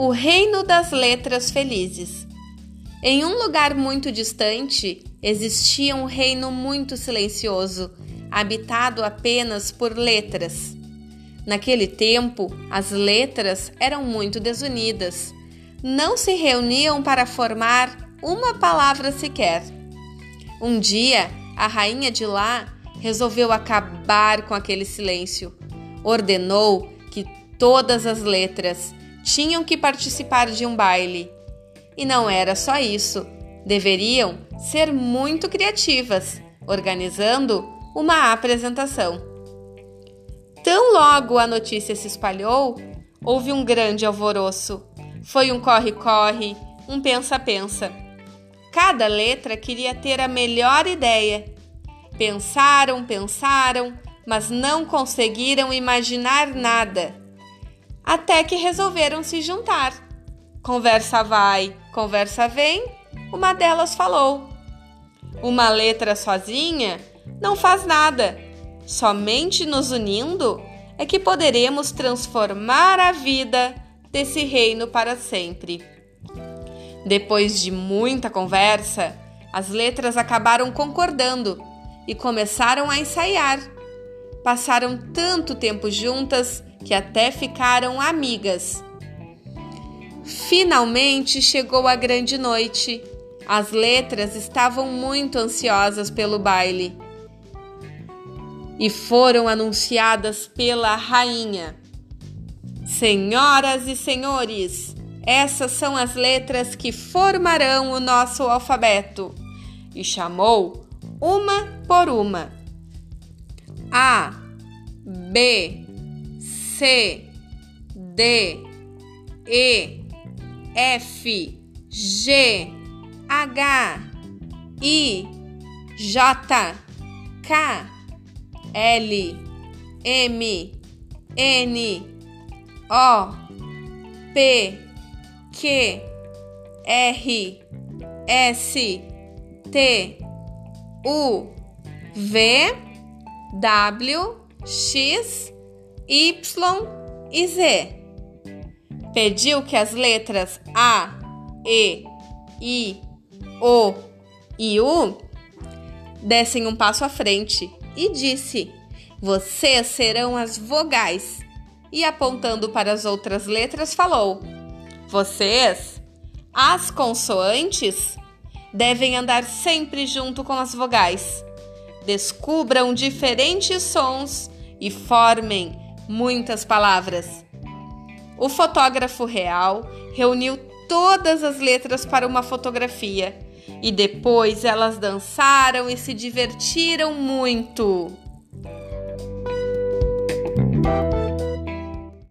O Reino das Letras Felizes. Em um lugar muito distante existia um reino muito silencioso, habitado apenas por letras. Naquele tempo, as letras eram muito desunidas. Não se reuniam para formar uma palavra sequer. Um dia, a rainha de lá resolveu acabar com aquele silêncio. Ordenou que todas as letras tinham que participar de um baile. E não era só isso, deveriam ser muito criativas, organizando uma apresentação. Tão logo a notícia se espalhou, houve um grande alvoroço. Foi um corre-corre, um pensa-pensa. Cada letra queria ter a melhor ideia. Pensaram, pensaram, mas não conseguiram imaginar nada. Até que resolveram se juntar. Conversa vai, conversa vem, uma delas falou: Uma letra sozinha não faz nada. Somente nos unindo é que poderemos transformar a vida desse reino para sempre. Depois de muita conversa, as letras acabaram concordando e começaram a ensaiar. Passaram tanto tempo juntas que até ficaram amigas. Finalmente chegou a grande noite. As letras estavam muito ansiosas pelo baile e foram anunciadas pela rainha. Senhoras e senhores, essas são as letras que formarão o nosso alfabeto. E chamou uma por uma: A, B, C, D, E, F, G, H, I, J, K, L, M, N, O, P, Q, R, S, T, U, V, W, X, Y e Z. Pediu que as letras A, E, I, O e U dessem um passo à frente e disse: Vocês serão as vogais. E apontando para as outras letras, falou: Vocês, as consoantes, devem andar sempre junto com as vogais. Descubram diferentes sons e formem muitas palavras. O fotógrafo real reuniu todas as letras para uma fotografia e depois elas dançaram e se divertiram muito.